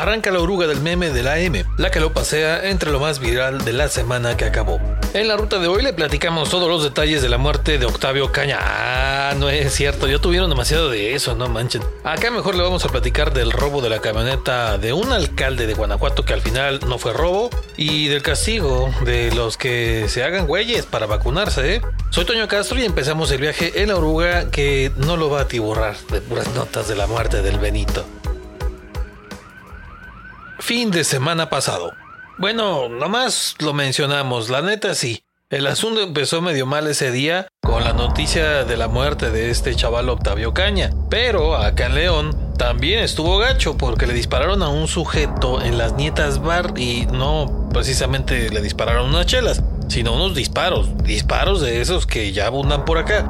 arranca la oruga del meme de la M, la que lo pasea entre lo más viral de la semana que acabó. En la ruta de hoy le platicamos todos los detalles de la muerte de Octavio Caña. Ah, no es cierto, ya tuvieron demasiado de eso, no manchen. Acá mejor le vamos a platicar del robo de la camioneta de un alcalde de Guanajuato que al final no fue robo y del castigo de los que se hagan güeyes para vacunarse, ¿eh? Soy Toño Castro y empezamos el viaje en la oruga que no lo va a tiborrar de puras notas de la muerte del Benito. Fin de semana pasado. Bueno, nomás lo mencionamos, la neta sí. El asunto empezó medio mal ese día con la noticia de la muerte de este chaval Octavio Caña. Pero acá en León también estuvo gacho porque le dispararon a un sujeto en las Nietas Bar y no precisamente le dispararon unas chelas, sino unos disparos, disparos de esos que ya abundan por acá.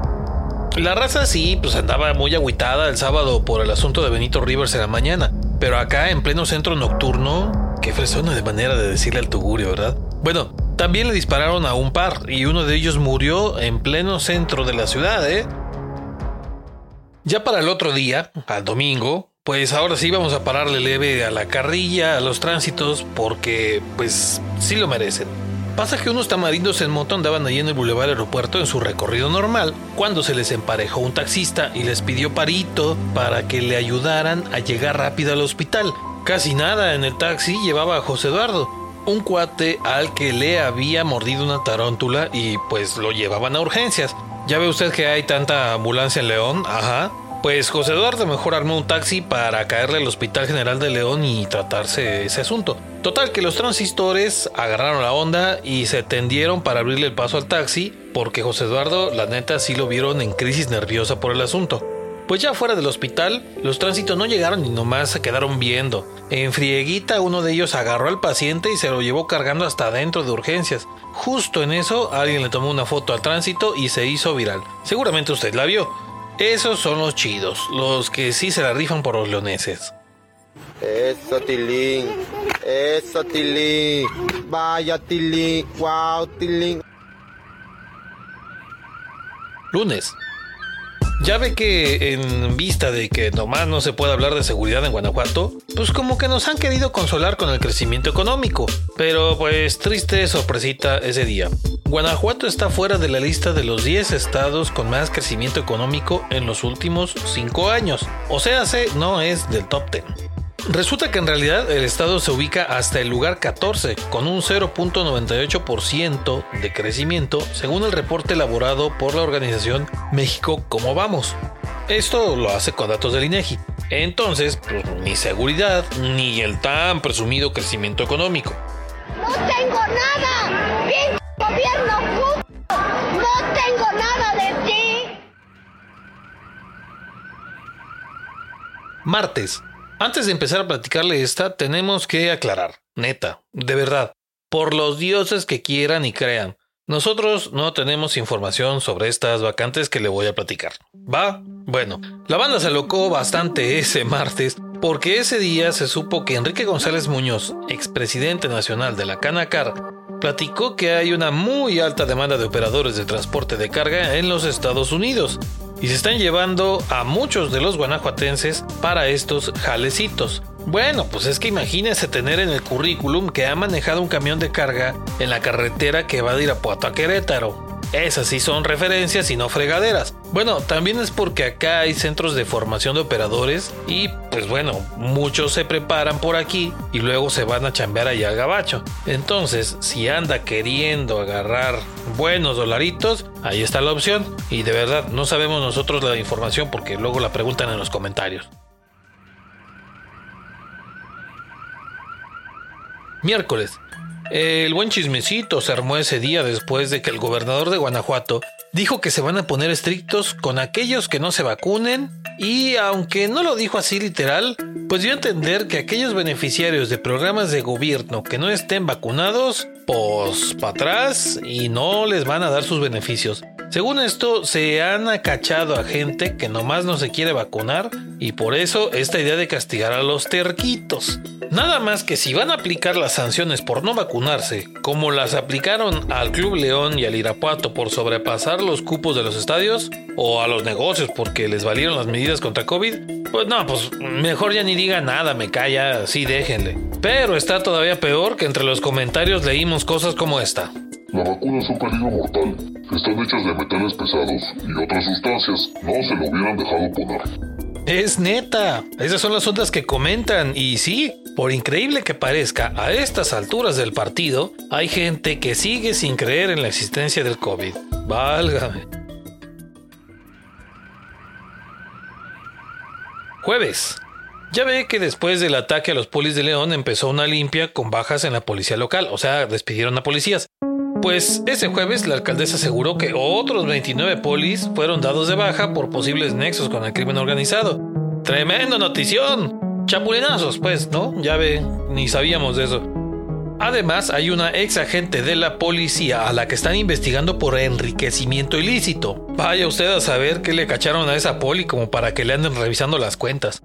La raza sí, pues andaba muy agüitada el sábado por el asunto de Benito Rivers en la mañana, pero acá en pleno centro nocturno, qué fresona de manera de decirle al tugurio, ¿verdad? Bueno, también le dispararon a un par y uno de ellos murió en pleno centro de la ciudad, ¿eh? Ya para el otro día, al domingo, pues ahora sí vamos a pararle leve a la carrilla, a los tránsitos, porque pues sí lo merecen. Pasa que unos tamarindos en moto andaban allí en el Boulevard Aeropuerto en su recorrido normal cuando se les emparejó un taxista y les pidió parito para que le ayudaran a llegar rápido al hospital. Casi nada en el taxi llevaba a José Eduardo, un cuate al que le había mordido una tarántula y pues lo llevaban a urgencias. Ya ve usted que hay tanta ambulancia en León, ajá. Pues José Eduardo mejor armó un taxi para caerle al Hospital General de León y tratarse ese asunto. Total que los transistores agarraron la onda y se tendieron para abrirle el paso al taxi porque José Eduardo la neta sí lo vieron en crisis nerviosa por el asunto. Pues ya fuera del hospital, los tránsitos no llegaron y nomás se quedaron viendo. En frieguita uno de ellos agarró al paciente y se lo llevó cargando hasta adentro de urgencias. Justo en eso alguien le tomó una foto al tránsito y se hizo viral. Seguramente usted la vio. Esos son los chidos, los que sí se la rifan por los leoneses. Eso, Tilín. Eso, Tilín. Vaya, Tilín. Wow, Tilín. Lunes. Ya ve que en vista de que nomás no se puede hablar de seguridad en Guanajuato, pues como que nos han querido consolar con el crecimiento económico. Pero pues triste sorpresita ese día. Guanajuato está fuera de la lista de los 10 estados con más crecimiento económico en los últimos 5 años. O sea, no es del top 10. Resulta que en realidad el estado se ubica hasta el lugar 14, con un 0.98% de crecimiento, según el reporte elaborado por la organización México Cómo Vamos. Esto lo hace con datos del INEGI. Entonces, pues, ni seguridad, ni el tan presumido crecimiento económico. ¡No tengo nada! ¡Pinche gobierno ¡No tengo nada de ti! Martes, antes de empezar a platicarle esta, tenemos que aclarar, neta, de verdad, por los dioses que quieran y crean, nosotros no tenemos información sobre estas vacantes que le voy a platicar. ¿Va? Bueno, la banda se alocó bastante ese martes porque ese día se supo que Enrique González Muñoz, expresidente nacional de la Canacar, platicó que hay una muy alta demanda de operadores de transporte de carga en los Estados Unidos y se están llevando a muchos de los guanajuatenses para estos jalecitos. Bueno, pues es que imagínese tener en el currículum que ha manejado un camión de carga en la carretera que va de Irapuato a Querétaro. Esas sí son referencias y no fregaderas. Bueno, también es porque acá hay centros de formación de operadores y pues bueno, muchos se preparan por aquí y luego se van a chambear allá al gabacho. Entonces, si anda queriendo agarrar buenos dolaritos, ahí está la opción. Y de verdad, no sabemos nosotros la información porque luego la preguntan en los comentarios. Miércoles. El buen chismecito se armó ese día después de que el gobernador de Guanajuato dijo que se van a poner estrictos con aquellos que no se vacunen y aunque no lo dijo así literal, pues dio a entender que aquellos beneficiarios de programas de gobierno que no estén vacunados, pues para atrás y no les van a dar sus beneficios. Según esto, se han acachado a gente que nomás no se quiere vacunar y por eso esta idea de castigar a los terquitos. Nada más que si van a aplicar las sanciones por no vacunarse, como las aplicaron al Club León y al Irapuato por sobrepasar los cupos de los estadios, o a los negocios porque les valieron las medidas contra COVID, pues no, pues mejor ya ni diga nada, me calla, sí déjenle. Pero está todavía peor que entre los comentarios leímos cosas como esta. La vacuna es un peligro mortal. Están hechas de metales pesados y otras sustancias. No se lo hubieran dejado poner. Es neta. Esas son las ondas que comentan. Y sí, por increíble que parezca, a estas alturas del partido, hay gente que sigue sin creer en la existencia del COVID. Válgame. Jueves. Ya ve que después del ataque a los polis de León empezó una limpia con bajas en la policía local, o sea, despidieron a policías. Pues ese jueves la alcaldesa aseguró que otros 29 polis fueron dados de baja por posibles nexos con el crimen organizado. Tremendo notición. Chapulinazos, pues, ¿no? Ya ve, ni sabíamos de eso. Además, hay una ex agente de la policía a la que están investigando por enriquecimiento ilícito. Vaya usted a saber qué le cacharon a esa poli como para que le anden revisando las cuentas.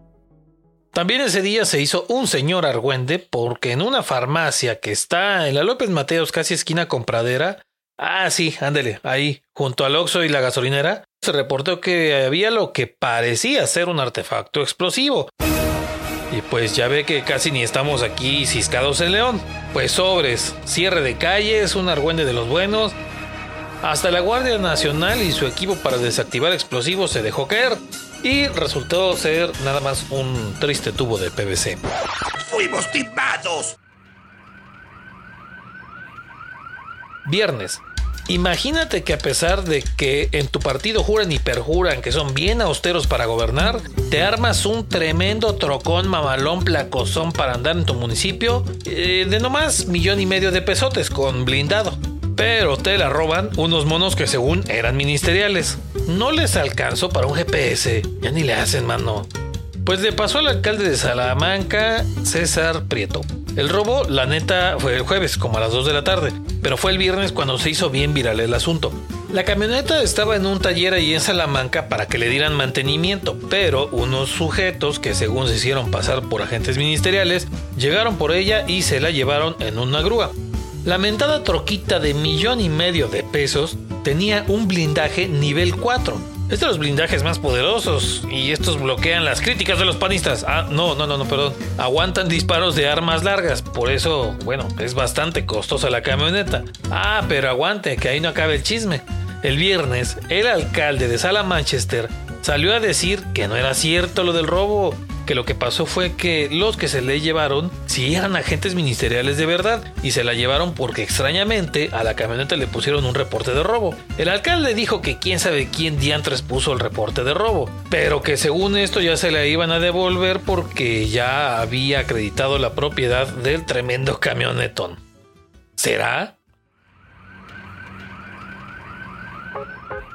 También ese día se hizo un señor argüende porque en una farmacia que está en la López Mateos, casi esquina con Pradera, ah sí, ándele, ahí, junto al Oxxo y la gasolinera, se reportó que había lo que parecía ser un artefacto explosivo. Y pues ya ve que casi ni estamos aquí ciscados en León. Pues sobres, cierre de calles, un argüende de los buenos. Hasta la Guardia Nacional y su equipo para desactivar explosivos se dejó caer y resultó ser nada más un triste tubo de PVC. ¡Fuimos timados! Viernes. Imagínate que a pesar de que en tu partido juran y perjuran que son bien austeros para gobernar, te armas un tremendo trocón mamalón placozón para andar en tu municipio eh, de nomás millón y medio de pesotes con blindado. Pero te la roban unos monos que según eran ministeriales. No les alcanzó para un GPS. Ya ni le hacen, mano. Pues le pasó al alcalde de Salamanca, César Prieto. El robo, la neta, fue el jueves, como a las 2 de la tarde, pero fue el viernes cuando se hizo bien viral el asunto. La camioneta estaba en un taller ahí en Salamanca para que le dieran mantenimiento, pero unos sujetos que según se hicieron pasar por agentes ministeriales, llegaron por ella y se la llevaron en una grúa. La mentada troquita de millón y medio de pesos tenía un blindaje nivel 4. Es de los blindajes más poderosos y estos bloquean las críticas de los panistas. Ah, no, no, no, no, perdón. Aguantan disparos de armas largas, por eso, bueno, es bastante costosa la camioneta. Ah, pero aguante, que ahí no acabe el chisme. El viernes, el alcalde de Sala Manchester salió a decir que no era cierto lo del robo, que lo que pasó fue que los que se le llevaron sí eran agentes ministeriales de verdad y se la llevaron porque extrañamente a la camioneta le pusieron un reporte de robo. El alcalde dijo que quién sabe quién diantres puso el reporte de robo, pero que según esto ya se la iban a devolver porque ya había acreditado la propiedad del tremendo camionetón. ¿Será?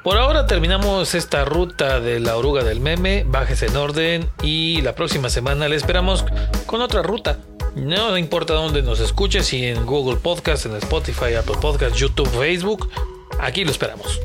Por ahora terminamos esta ruta de la oruga del meme, bájese en orden y la próxima semana le esperamos con otra ruta. No importa dónde nos escuche, si en Google Podcast, en Spotify, Apple Podcast, YouTube, Facebook, aquí lo esperamos.